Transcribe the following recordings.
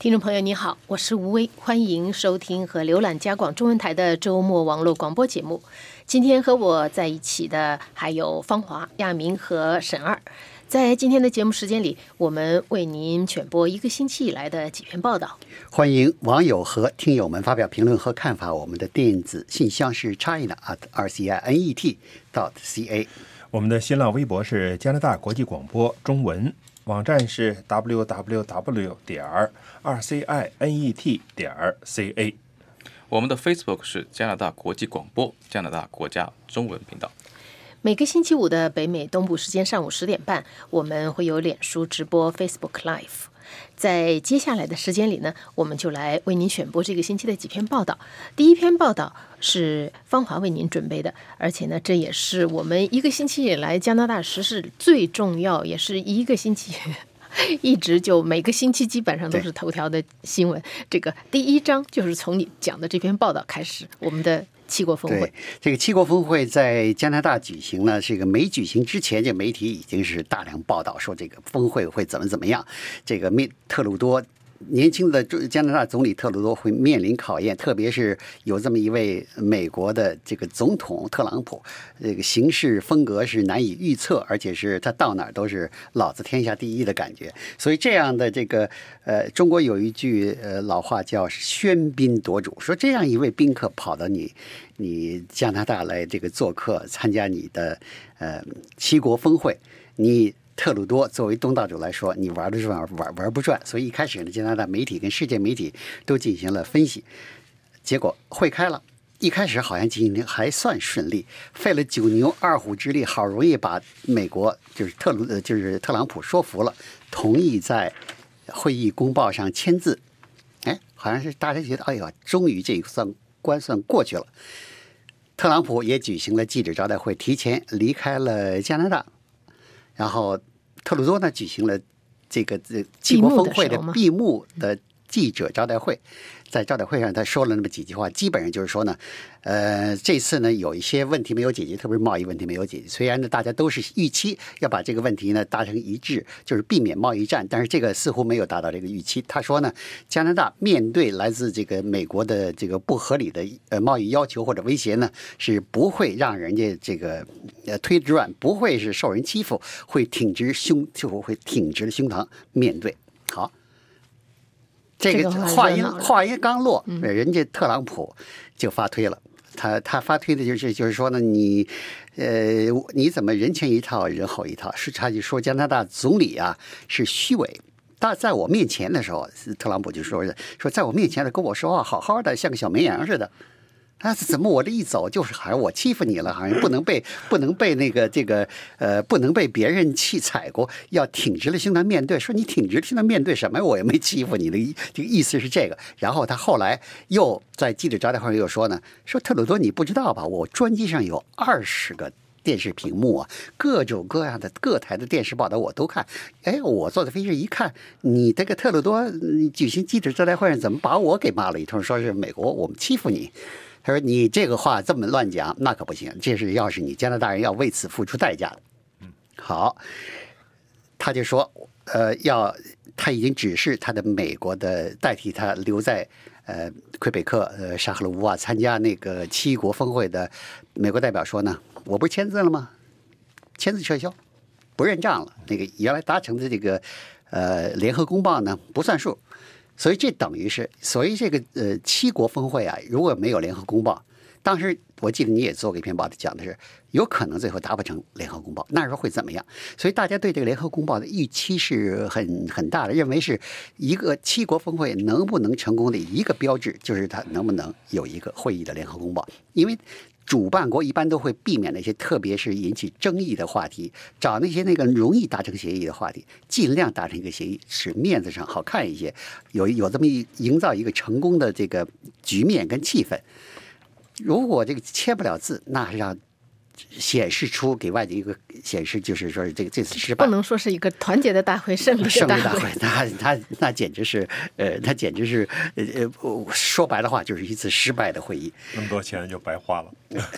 听众朋友，你好，我是吴威，欢迎收听和浏览加广中文台的周末网络广播节目。今天和我在一起的还有方华、亚明和沈二。在今天的节目时间里，我们为您选播一个星期以来的几篇报道。欢迎网友和听友们发表评论和看法。我们的电子信箱是 china at r c i n e t dot c a。我们的新浪微博是加拿大国际广播中文。网站是 www 点儿 rcinet 点儿 ca，我们的 Facebook 是加拿大国际广播加拿大国家中文频道。每个星期五的北美东部时间上午十点半，我们会有脸书直播 Facebook Live。在接下来的时间里呢，我们就来为您选播这个星期的几篇报道。第一篇报道是芳华为您准备的，而且呢，这也是我们一个星期以来加拿大时事最重要，也是一个星期 一直就每个星期基本上都是头条的新闻。这个第一章就是从你讲的这篇报道开始，我们的。七国峰会，这个七国峰会在加拿大举行呢。这个没举行之前，这媒体已经是大量报道说这个峰会会怎么怎么样。这个密特鲁多。年轻的加拿大总理特鲁多会面临考验，特别是有这么一位美国的这个总统特朗普，这个行事风格是难以预测，而且是他到哪儿都是老子天下第一的感觉。所以这样的这个呃，中国有一句呃老话叫喧宾夺主，说这样一位宾客跑到你你加拿大来这个做客参加你的呃七国峰会，你。特鲁多作为东道主来说，你玩的转玩玩不转，所以一开始呢，加拿大媒体跟世界媒体都进行了分析，结果会开了，一开始好像进行还算顺利，费了九牛二虎之力，好容易把美国就是特鲁呃就是特朗普说服了，同意在会议公报上签字，哎，好像是大家觉得，哎呀，终于这一算关算过去了，特朗普也举行了记者招待会，提前离开了加拿大，然后。特鲁多呢举行了这个这七国峰会的闭幕的记者招待会。在招待会上，他说了那么几句话，基本上就是说呢，呃，这次呢有一些问题没有解决，特别是贸易问题没有解决。虽然呢大家都是预期要把这个问题呢达成一致，就是避免贸易战，但是这个似乎没有达到这个预期。他说呢，加拿大面对来自这个美国的这个不合理的呃贸易要求或者威胁呢，是不会让人家这个呃推软，不会是受人欺负，会挺直胸就会挺直胸膛面对。好。这个话音话音刚落，人家特朗普就发推了。他他发推的就是就是说呢，你呃你怎么人前一套人后一套？是他就说加拿大总理啊是虚伪。但在我面前的时候，特朗普就说说在我面前的跟我说话好好的，像个小绵羊似的。啊，怎么我这一走就是好像我欺负你了，好像不能被不能被那个这个呃不能被别人气踩过，要挺直了胸膛面对。说你挺直了胸膛面对什么？我也没欺负你的，这个意思是这个。然后他后来又在记者招待会上又说呢，说特鲁多你不知道吧？我专机上有二十个电视屏幕啊，各种各样的各台的电视报道我都看。哎，我坐在飞机上一看，你这个特鲁多举行记者招待会上怎么把我给骂了一通？说是美国我们欺负你。他说：“你这个话这么乱讲，那可不行。这是要是你加拿大人要为此付出代价的。”嗯，好，他就说：“呃，要他已经指示他的美国的代替他留在呃魁北克呃沙赫鲁乌啊参加那个七国峰会的美国代表说呢，我不是签字了吗？签字撤销，不认账了。那个原来达成的这个呃联合公报呢不算数。”所以这等于是，所以这个呃七国峰会啊，如果没有联合公报，当时我记得你也做过一篇报道，讲的是有可能最后达不成联合公报，那时候会怎么样？所以大家对这个联合公报的预期是很很大的，认为是一个七国峰会能不能成功的一个标志，就是它能不能有一个会议的联合公报，因为。主办国一般都会避免那些特别是引起争议的话题，找那些那个容易达成协议的话题，尽量达成一个协议，使面子上好看一些，有有这么一营造一个成功的这个局面跟气氛。如果这个签不了字，那让显示出给外界一个显示，就是说这个这次失败不。能说是一个团结的大会，胜利的大会胜利大会，。那那那简直是，呃，那简直是，呃呃，说白了话，就是一次失败的会议。那么多钱就白花了。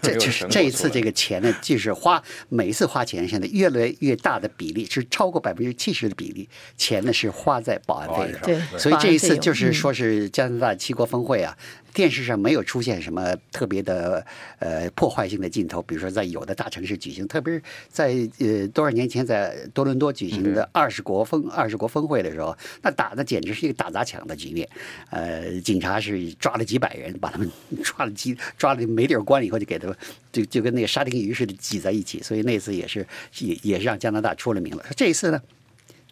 这 就是这一次这个钱呢，就是花每一次花钱，现在越来越大的比例是超过百分之七十的比例，钱呢是花在保安费上。对，所以这一次就是说是加拿大七国峰会啊，电视上没有出现什么特别的呃破坏性的镜头，比如说在有的大城市举行，特别是在呃多少年前在多伦多举行的二十国峰二十国峰会的时候，那打的简直是一个打砸抢的局面，呃，警察是抓了几百人，把他们 抓了几抓了没地儿关了以后，就给他们就就跟那个沙丁鱼似的挤在一起，所以那次也是也也是让加拿大出了名了。这一次呢，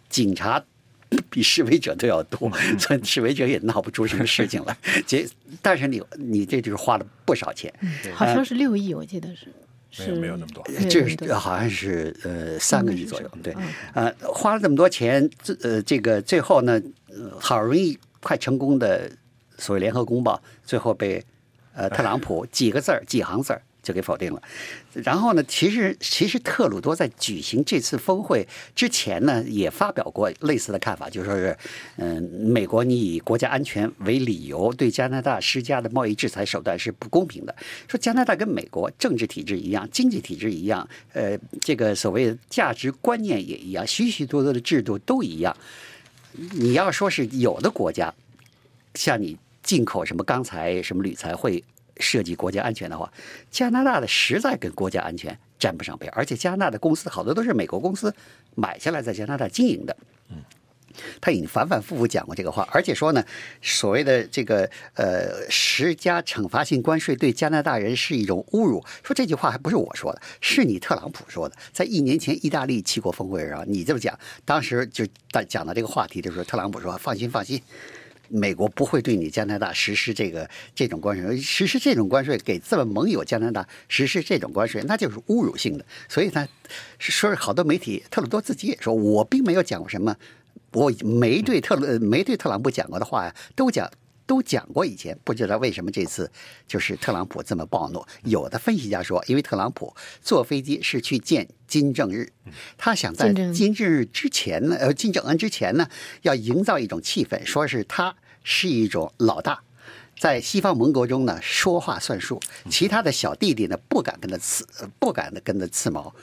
警察 比示威者都要多，所以示威者也闹不出什么事情来。结，但是你你这就是花了不少钱，好像是六亿，我记得是。是没有没有那么多这是好像是呃三个亿左右，对，呃，花了这么多钱，这呃这个最后呢，呃好容易快成功的所谓联合公报，最后被呃特朗普 几个字儿几行字儿就给否定了。然后呢，其实其实特鲁多在举行这次峰会之前呢，也发表过类似的看法，就说是，嗯、美国你以国家安全为理由对加拿大施加的贸易制裁手段是不公平的。说加拿大跟美国政治体制一样，经济体制一样，呃，这个所谓的价值观念也一样，许许多多的制度都一样。你要说是有的国家，像你进口什么钢材、什么铝材会涉及国家安全的话，加拿大的实在跟国家安全沾不上边，而且加拿大的公司好多都是美国公司买下来在加拿大经营的。嗯他已经反反复复讲过这个话，而且说呢，所谓的这个呃施加惩罚性关税对加拿大人是一种侮辱。说这句话还不是我说的，是你特朗普说的。在一年前意大利七国峰会上，你这么讲，当时就讲讲到这个话题的时候，特朗普说：“放心，放心。”美国不会对你加拿大实施这个这种关税，实施这种关税给这么盟友加拿大实施这种关税，那就是侮辱性的。所以呢，说是好多媒体，特鲁多自己也说，我并没有讲过什么，我没对特鲁没对特朗普讲过的话呀，都讲。都讲过以前，不知道为什么这次就是特朗普这么暴怒。有的分析家说，因为特朗普坐飞机是去见金正日，他想在金正日之前呢，呃，金正恩之前呢，要营造一种气氛，说是他是一种老大。在西方盟国中呢，说话算数，其他的小弟弟呢不敢跟他刺，呃不敢跟他刺毛。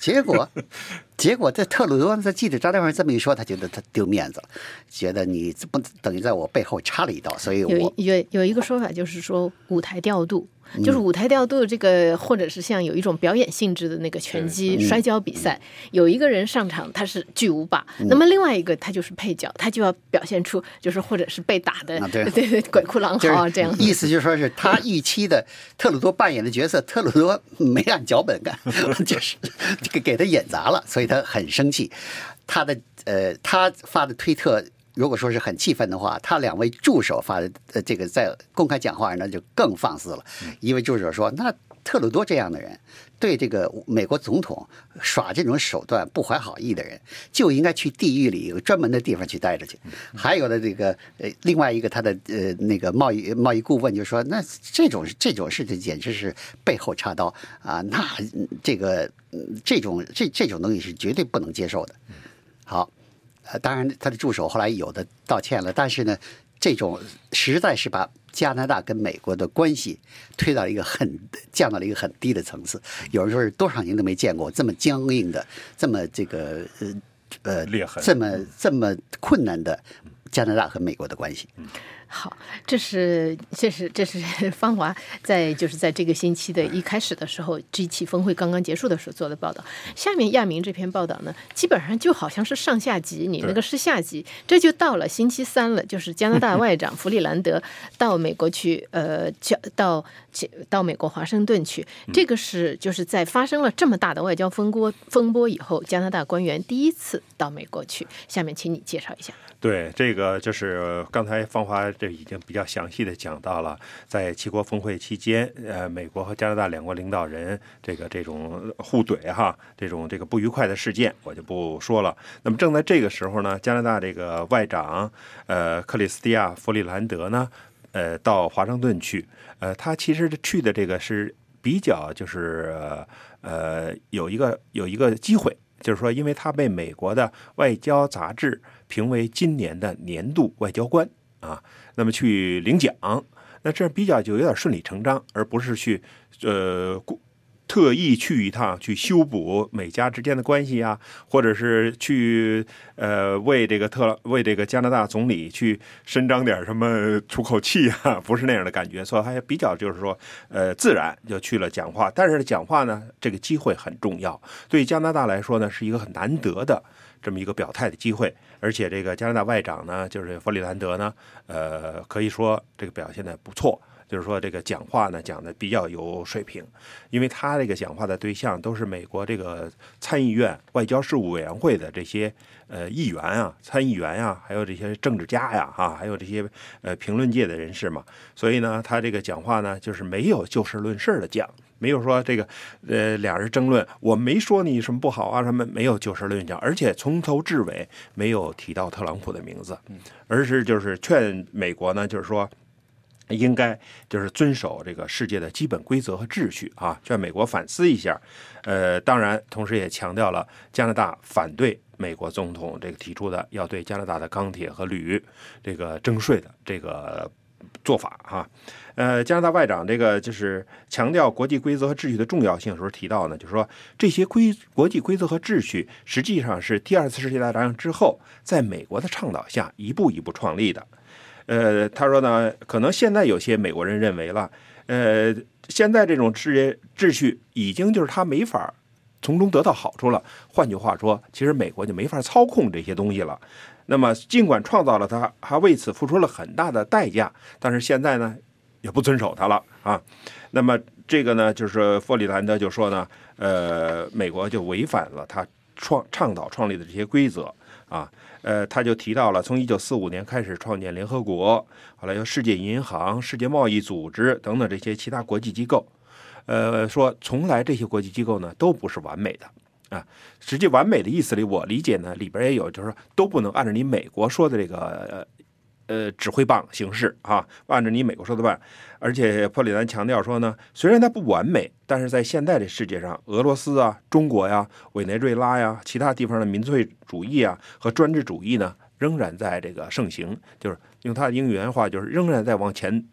结果，结果这特鲁多在记者招待会上这么一说，他觉得他丢面子了，觉得你这不等于在我背后插了一刀，所以有我一有有一个说法就是说舞台调度。嗯就是舞台调度这个，或者是像有一种表演性质的那个拳击嗯摔跤比赛，有一个人上场他是巨无霸，嗯那么另外一个他就是配角，他就要表现出就是或者是被打的啊，对 对对，鬼哭狼嚎啊这样子。意思就是说是他预期的特鲁多扮演的角色，特鲁多没按脚本干，就是这个给他演砸了，所以他很生气。他的呃，他发的推特。如果说是很气愤的话，他两位助手发的呃这个在公开讲话，那就更放肆了。一位助手说：“那特鲁多这样的人，对这个美国总统耍这种手段不怀好意的人，就应该去地狱里有专门的地方去待着去。”还有的这个呃，另外一个他的呃那个贸易贸易顾问就说：“那这种这种事情简直是背后插刀啊！那嗯这个嗯这种这这种东西是绝对不能接受的。”好。呃，当然，他的助手后来有的道歉了，但是呢，这种实在是把加拿大跟美国的关系推到一个很降到了一个很低的层次。有人说是多少年都没见过这么僵硬的、这么这个呃呃裂痕这么这么困难的加拿大和美国的关系。好，这是这是这是 芳华在就是在这个星期的一开始的时候，G 7峰会刚刚结束的时候做的报道。下面亚明这篇报道呢，基本上就好像是上下级，你那个是下级，这就到了星期三了，就是加拿大 外长弗里兰德到美国去，呃，交到到美国华盛顿去。这个是就是在发生了这么大的外交风波风波以后，加拿大官员第一次到美国去。下面请你介绍一下。对，这个就是刚才芳华这已经比较详细的讲到了，在七国峰会期间，呃，美国和加拿大两国领导人这个这种互怼哈，这种这个不愉快的事件，我就不说了。那么正在这个时候呢，加拿大这个外长呃克里斯蒂亚·弗里兰德呢，呃，到华盛顿去，呃，他其实去的这个是比较就是。呃呃，有一个有一个机会，就是说，因为他被美国的外交杂志评为今年的年度外交官啊，那么去领奖，那这样比较就有点顺理成章，而不是去呃特意去一趟去修补美加之间的关系啊，或者是去呃为这个特为这个加拿大总理去伸张点什么出口气啊，不是那样的感觉，所以还比较就是说呃自然就去了讲话。但是讲话呢，这个机会很重要，对加拿大来说呢是一个很难得的这么一个表态的机会。而且这个加拿大外长呢，就是弗里兰德呢，呃，可以说这个表现的不错。就是说，这个讲话呢讲的比较有水平，因为他这个讲话的对象都是美国这个参议院外交事务委员会的这些呃议员啊、参议员呀，还有这些政治家呀，哈，还有这些呃评论界的人士嘛。所以呢，他这个讲话呢，就是没有就事论事的讲，没有说这个呃俩人争论，我没说你什么不好啊什么，没有就事论讲，而且从头至尾没有提到特朗普的名字，而是就是劝美国呢，就是说。应该就是遵守这个世界的基本规则和秩序啊，劝美国反思一下。呃，当然，同时也强调了加拿大反对美国总统这个提出的要对加拿大的钢铁和铝这个征税的这个做法哈。呃，加拿大外长这个就是强调国际规则和秩序的重要性的时候提到呢，就是说这些规国际规则和秩序实际上是第二次世界大战之后在美国的倡导下一步一步创立的。呃，他说呢，可能现在有些美国人认为了，呃，现在这种秩秩序已经就是他没法从中得到好处了。换句话说，其实美国就没法操控这些东西了。那么，尽管创造了它，还为此付出了很大的代价，但是现在呢，也不遵守它了啊。那么，这个呢，就是弗里兰德就说呢，呃，美国就违反了他创倡导创立的这些规则啊。呃，他就提到了，从一九四五年开始创建联合国，后来由世界银行、世界贸易组织等等这些其他国际机构，呃，说从来这些国际机构呢都不是完美的啊。实际完美的意思里，我理解呢里边也有，就是说都不能按照你美国说的这个。指挥棒形式啊，按照你美国说的办。而且，珀里南强调说呢，虽然它不完美，但是在现在的世界上，俄罗斯啊、中国呀、委内瑞拉呀、其他地方的民粹主义啊和专制主义呢，仍然在这个盛行。就是用他的英语原话，就是仍然在往前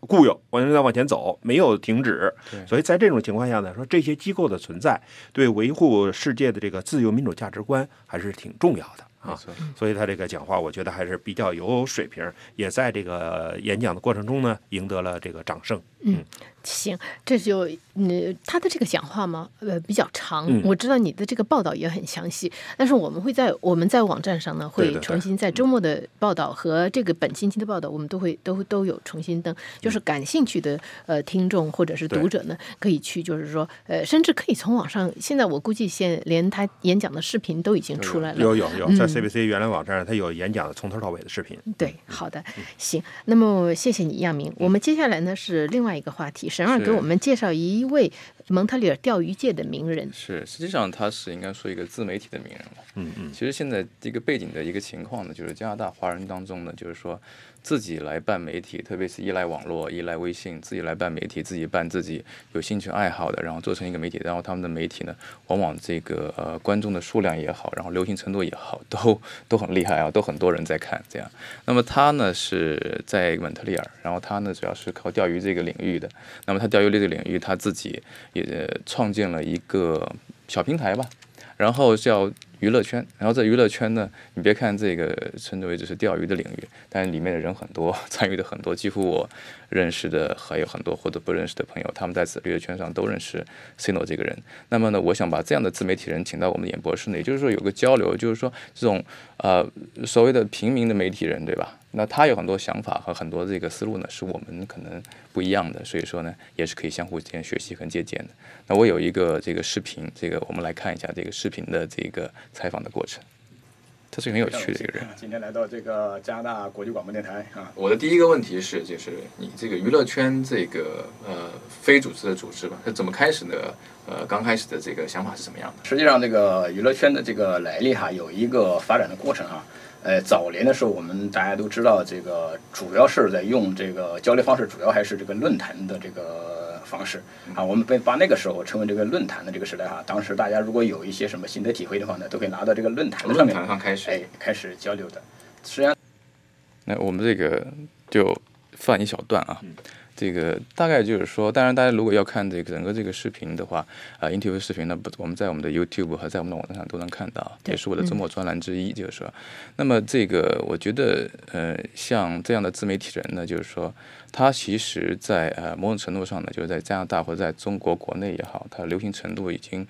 固有，完全在往前走，没有停止。所以在这种情况下呢，说这些机构的存在，对维护世界的这个自由民主价值观还是挺重要的。啊，所以他这个讲话，我觉得还是比较有水平，也在这个演讲的过程中呢，赢得了这个掌声。嗯。行，这就嗯，他的这个讲话嘛，呃，比较长。我知道你的这个报道也很详细，但是我们会在我们在网站上呢，会重新在周末的报道和这个本星期的报道，我们都会都都有重新登。就是感兴趣的呃听众或者是读者呢，可以去，就是说呃，甚至可以从网上，现在我估计现连他演讲的视频都已经出来了。有有有，在 CBC 原来网站上，他有演讲的从头到尾的视频。对，好的，行。那么谢谢你，亚明。我们接下来呢是另外一个话题。沈二给我们介绍一位蒙特利尔钓鱼界的名人。是，实际上他是应该说一个自媒体的名人了。嗯嗯。其实现在这个背景的一个情况呢，就是加拿大华人当中呢，就是说。自己来办媒体，特别是依赖网络、依赖微信，自己来办媒体，自己办自己有兴趣爱好的，然后做成一个媒体，然后他们的媒体呢，往往这个呃观众的数量也好，然后流行程度也好，都都很厉害啊，都很多人在看这样。那么他呢是在蒙特利尔，然后他呢主要是靠钓鱼这个领域的。那么他钓鱼这个领域，他自己也创建了一个小平台吧，然后叫。娱乐圈，然后在娱乐圈呢，你别看这个称之为只是钓鱼的领域，但里面的人很多，参与的很多，几乎我认识的还有很多或者不认识的朋友，他们在此娱乐圈上都认识 Cino 这个人。那么呢，我想把这样的自媒体人请到我们演播室呢，也就是说有个交流，就是说这种呃所谓的平民的媒体人，对吧？那他有很多想法和很多这个思路呢，是我们可能不一样的，所以说呢，也是可以相互之间学习和借鉴的。那我有一个这个视频，这个我们来看一下这个视频的这个采访的过程。他是很有趣的一个人。今天来到这个加拿大国际广播电台啊，我的第一个问题是，就是你这个娱乐圈这个呃非组织的组织吧，是怎么开始的？呃，刚开始的这个想法是什么样的？实际上，这个娱乐圈的这个来历哈，有一个发展的过程啊。呃，早年的时候，我们大家都知道，这个主要是在用这个交流方式，主要还是这个论坛的这个方式啊。我们被把那个时候称为这个论坛的这个时代哈。当时大家如果有一些什么心得体会的话呢，都可以拿到这个论坛的上面论坛上开始哎，开始交流的。实际上，那我们这个就放一小段啊，这个大概就是说，当然大家如果要看这个整个这个视频的话，啊、i n t e r v i e w 视频呢，不，我们在我们的 YouTube 和在我们的网站上都能看到，也是我的周末专栏之一，就是说，那么这个我觉得，呃，像这样的自媒体人呢，就是说，他其实在呃某种程度上呢，就是在加拿大或者在中国国内也好，它流行程度已经。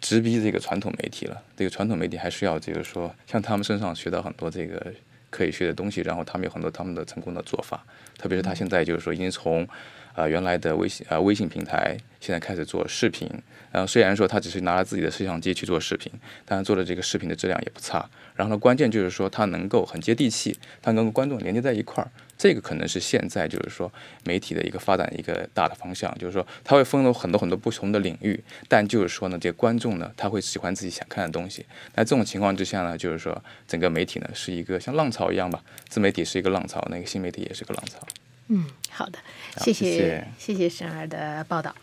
直逼这个传统媒体了，这个传统媒体还是要就是说，向他们身上学到很多这个可以学的东西，然后他们有很多他们的成功的做法，特别是他现在就是说已经从呃原来的微信呃微信平台，现在开始做视频，然后虽然说他只是拿了自己的摄像机去做视频，但是做的这个视频的质量也不差。然后呢，关键就是说他能够很接地气，他能跟观众连接在一块儿，这个可能是现在就是说媒体的一个发展一个大的方向，就是说它会分了很多很多不同的领域，但就是说呢，这个观众呢他会喜欢自己想看的东西。那这种情况之下呢，就是说整个媒体呢是一个像浪潮一样吧，自媒体是一个浪潮，那个新媒体也是个浪潮。嗯，好的，谢谢谢谢谢沈儿的报道。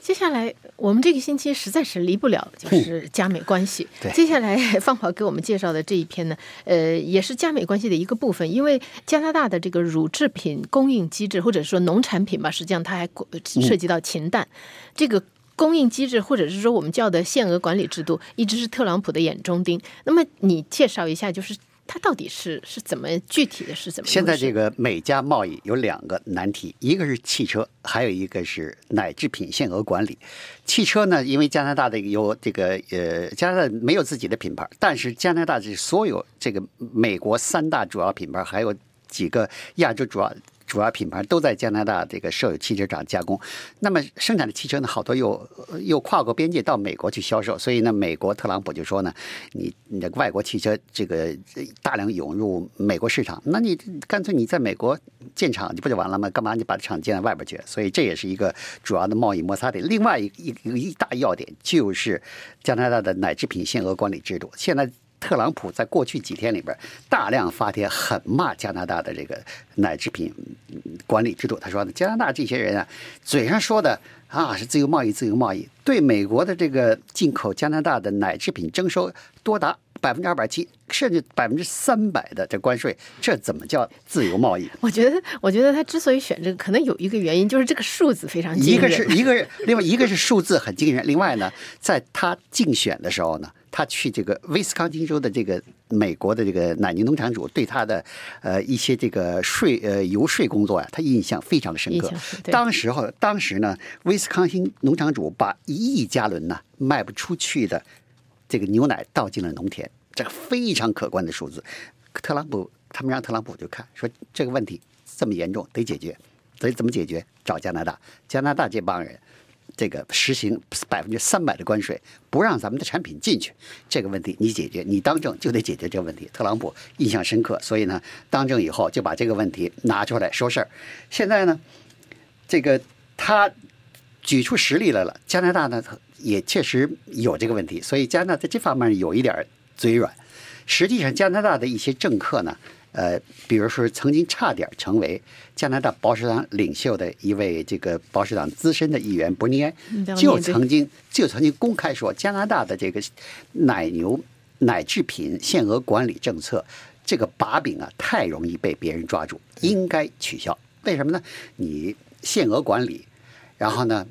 接下来，我们这个星期实在是离不了就是加美关系。对接下来方宝给我们介绍的这一篇呢，呃，也是加美关系的一个部分，因为加拿大的这个乳制品供应机制，或者说农产品吧，实际上它还呃涉及到禽蛋，这个。供应机制，或者是说我们叫的限额管理制度，一直是特朗普的眼中钉。那么你介绍一下，就是它到底是是怎么具体的是怎么？现在这个美加贸易有两个难题，一个是汽车，还有一个是奶制品限额管理。汽车呢，因为加拿大的有这个呃，加拿大没有自己的品牌，但是加拿大这所有这个美国三大主要品牌，还有几个亚洲主要。主要品牌都在加拿大这个设有汽车厂加工，那么生产的汽车呢，好多又又跨过边界到美国去销售，所以呢，美国特朗普就说呢，你你的外国汽车这个大量涌入美国市场，那你干脆你在美国建厂，你不就完了吗？干嘛你把厂建在外边去？所以这也是一个主要的贸易摩擦点。另外一一一大要点就是加拿大的奶制品限额管理制度，现在。特朗普在过去几天里边大量发帖，狠骂加拿大的这个奶制品管理制度。他说呢，加拿大这些人啊，嘴上说的啊是自由贸易，自由贸易，对美国的这个进口加拿大的奶制品征收多达百分之二百七，甚至百分之三百的这关税，这怎么叫自由贸易？我觉得，我觉得他之所以选这个，可能有一个原因，就是这个数字非常惊人。一个是一个是，另外一个是数字很惊人，另外呢，在他竞选的时候呢。他去这个威斯康星州的这个美国的这个奶牛农场主对他的呃一些这个税呃游说工作啊、他印象非常的深刻当时候当时呢，威斯康星农场主把一亿加仑呢卖不出去的这个牛奶倒进了农田，这个非常可观的数字。特朗普他们让特朗普就看说这个问题这么严重得解决，所以怎么解决？找加拿大，加拿大这帮人。这个实行百分之三百的关税，不让咱们的产品进去，这个问题你解决，你当政就得解决这个问题。特朗普印象深刻，所以呢，当政以后就把这个问题拿出来说事儿。现在呢，这个他举出实例来了，加拿大呢也确实有这个问题，所以加拿大在这方面有一点嘴软。实际上，加拿大的一些政客呢，呃，比如说曾经差点成为加拿大保守党领袖的一位这个保守党资深的议员伯尼埃就曾经就曾经公开说，加拿大的这个奶牛奶制品限额管理政策这个把柄啊，太容易被别人抓住，应该取消。为什么呢？你限额管理，然后呢？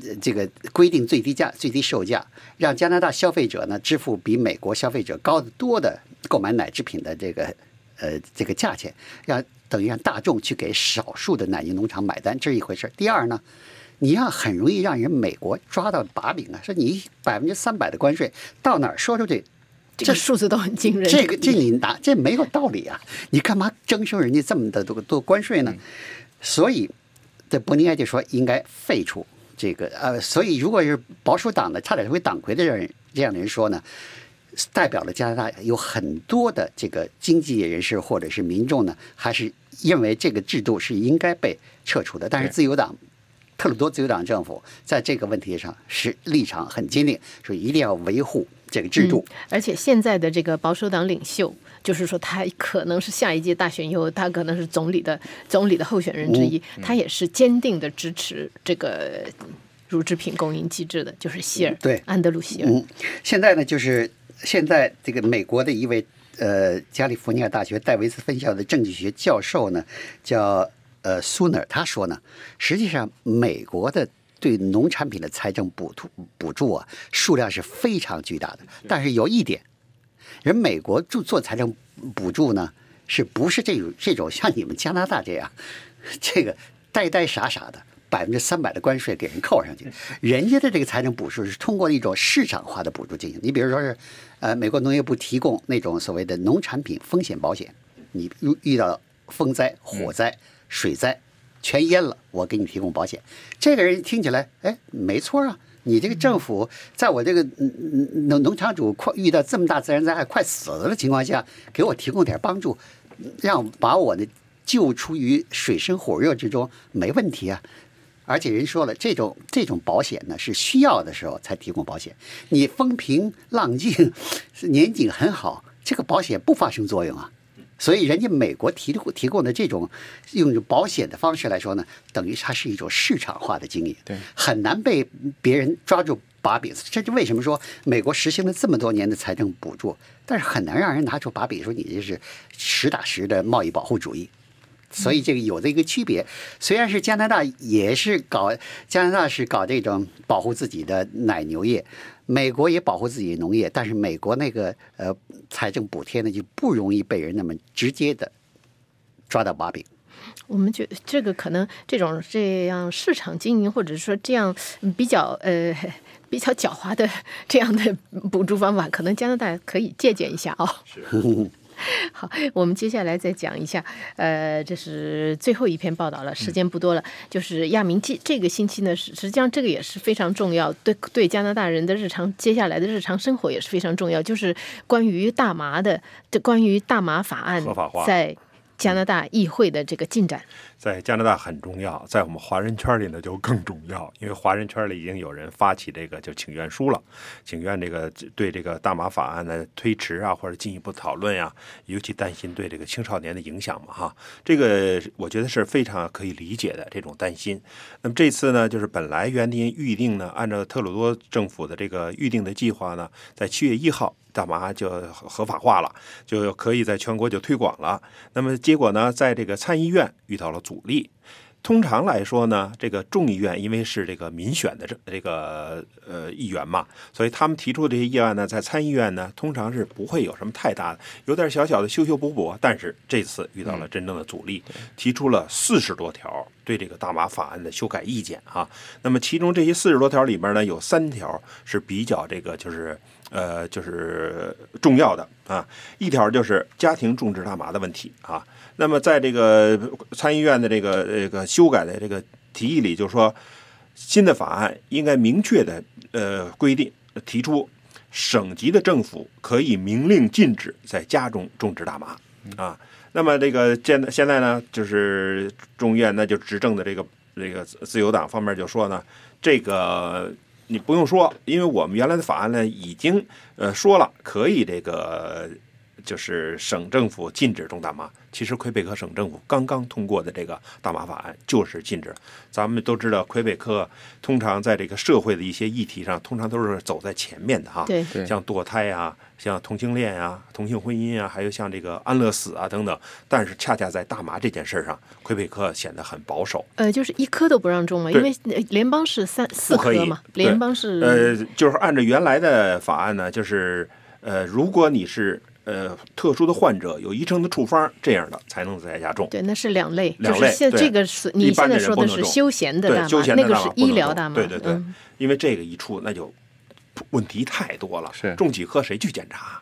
呃这个规定最低价、最低售价，让加拿大消费者呢支付比美国消费者高得多的购买奶制品的这个呃这个价钱，让等于让大众去给少数的奶牛农场买单，这是一回事。第二呢，你要很容易让人美国抓到把柄啊，说你百分之三百的关税到哪儿说出去，这数字都很惊人。这个这你拿这没有道理啊！你干嘛征收人家这么的多多关税呢？所以，这伯尼埃就说应该废除这个呃，所以如果是保守党的差点成为党魁的人这样的人说呢，代表了加拿大有很多的这个经济人士或者是民众呢，还是认为这个制度是应该被撤除的。但是自由党。特鲁多自由党政府在这个问题上是立场很坚定，说一定要维护这个制度。而且现在的这个保守党领袖，就是说他可能是下一届大选以后，他可能是总理的总理的候选人之一，他也是坚定的支持这个乳制品供应机制的，就是希尔，对安德鲁希尔。嗯，现在呢，就是现在这个美国的一位呃加利福尼亚大学戴维斯分校的政治学教授呢，叫呃苏纳尔，他说呢，实际上美国的对农产品的财政补助补助啊，数量是非常巨大的，但是。有一点，人美国做做财政补助呢，是不是这种这种像你们加拿大这样，这个呆呆傻傻的百分之三百的关税给人扣上去？人家的这个财政补助是通过一种市场化的补助进行。你比如说是，呃，美国农业部提供那种所谓的农产品风险保险，你遇遇到风灾、火灾、水灾，全淹了，我给你提供保险。这个人听起来，哎，没错啊。你这个政府在我这个农农场主快遇到这么大自然灾害快死了的情况下，给我提供点帮助，让把我呢救出于水深火热之中，没问题啊。而且人说了，这种这种保险呢是需要的时候才提供保险。你风平浪静，是 年景很好，这个保险不发生作用啊。所以人家美国提供提供的这种用保险的方式来说呢，等于它是一种市场化的经营，对，很难被别人抓住把柄。这就为什么说美国实行了这么多年的财政补助，但是很难让人拿出把柄说你这是实打实的贸易保护主义。所以这个有这一个区别，虽然是加拿大也是搞加拿大是搞这种保护自己的奶牛业，美国也保护自己的农业，但是美国那个呃财政补贴呢就不容易被人那么直接的抓到把柄。我们觉得这个可能这种这样市场经营，或者说这样比较呃比较狡猾的这样的补助方法，可能加拿大可以借鉴一下啊、是 好，我们接下来再讲一下，呃，这是最后一篇报道了，时间不多了。就是亚明记这个星期呢，实实际上这个也是非常重要，对对加拿大人的日常接下来的日常生活也是非常重要，就是关于大麻的，这关于大麻法案在加拿大议会的这个进展。在加拿大很重要，在我们华人圈里呢就更重要，因为华人圈里已经有人发起这个就请愿书了，请愿这个对这个大麻法案的推迟啊，或者进一步讨论呀、尤其担心对这个青少年的影响嘛，哈，这个我觉得是非常可以理解的这种担心。那么这次呢，就是本来原定预定呢，按照特鲁多政府的这个预定的计划呢，在七月一号。大麻就合法化了，就可以在全国就推广了。那么结果呢，在这个参议院遇到了阻力。通常来说呢，这个众议院因为是这个民选的这这个呃议员嘛，所以他们提出的这些议案呢，在参议院呢，通常是不会有什么太大的，有点小小的修修补补。但是这次遇到了真正的阻力，提出了四十多条对这个大麻法案的修改意见啊。那么其中这些四十多条里面呢，有三条是比较这个就是呃就是重要的啊，一条就是家庭种植大麻的问题啊。那么在这个参议院的这个这个修改的这个提议里，就是说新的法案应该明确的呃规定，提出省级的政府可以明令禁止在家中种植大麻啊。那么这个现现在呢，就是众议院那就执政的这个这个自由党方面就说呢，这个你不用说，因为我们原来的法案呢已经呃说了可以这个。就是省政府禁止种大麻。其实魁北克省政府刚刚通过的这个大麻法案就是禁止。咱们都知道，魁北克通常在这个社会的一些议题上，通常都是走在前面的哈。对对像堕胎啊、像同性恋啊、同性婚姻啊，还有像这个安乐死啊等等。但是恰恰在大麻这件事上，魁北克显得很保守。呃，就是一颗都不让种了，因为呃联邦是三四颗嘛，联邦是呃，就是按照原来的法案呢，就是呃，如果你是呃特殊的患者，有医生的处方这样的，才能在家种。对，那是两类，两类就是现对这个是你一般的现在说的人不能种是休闲的对大麻，休闲的大那个是医疗大麻，对对对嗯因为这个一出，那就问题太多了。是种几棵谁去检查，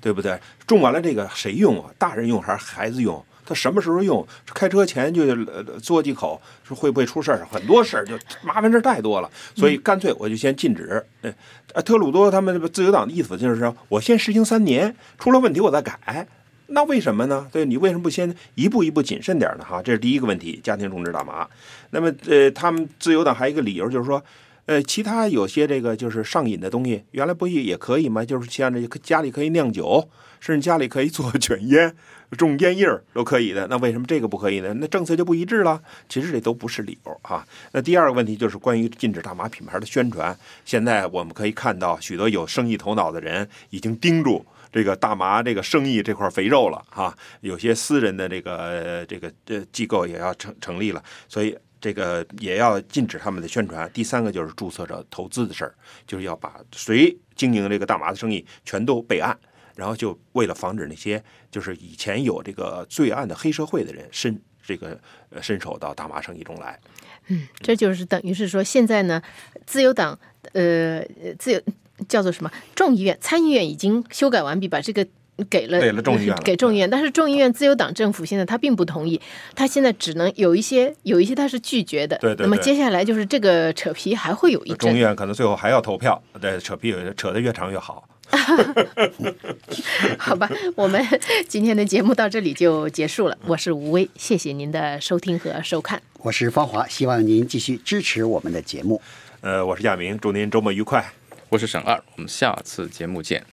对不对？种完了这个谁用啊？大人用还是孩子用？他什么时候用？开车前就呃嘬几口，说会不会出事儿？很多事儿就麻烦事儿太多了，所以干脆我就先禁止。呃，特鲁多他们自由党的意思就是说，我先实行三年，出了问题我再改。那为什么呢？对你为什么不先一步一步谨慎点呢？哈，这是第一个问题，家庭种植大麻。那么，呃，他们自由党还有一个理由就是说，呃，其他有些这个就是上瘾的东西，原来不也也可以吗？就是像这家里可以酿酒，甚至家里可以做卷烟、种烟叶都可以的。那为什么这个不可以呢？那政策就不一致了。其实这都不是理由啊。那第二个问题就是关于禁止大麻品牌的宣传。现在我们可以看到，许多有生意头脑的人已经盯住这个大麻这个生意这块肥肉了哈。有些私人的这个这个呃机构也要成成立了，所以。这个也要禁止他们的宣传。第三个就是注册者投资的事儿，就是要把谁经营这个大麻的生意全都备案，然后就为了防止那些就是以前有这个罪案的黑社会的人伸这个呃伸手到大麻生意中来。嗯，这就是等于是说，现在呢，自由党呃自由叫做什么众议院参议院已经修改完毕，把这个。给了给了众议院 给众议院，但是众议院自由党政府现在他并不同意，他现在只能有一些有一些他是拒绝的。对对对那么接下来就是这个扯皮还会有一阵。众议院可能最后还要投票，对，扯皮扯得越长越好。好吧，我们今天的节目到这里就结束了。我是吴威，谢谢您的收听和收看。我是方华，希望您继续支持我们的节目。呃，我是亚明，祝您周末愉快。我是沈二，我们下次节目见。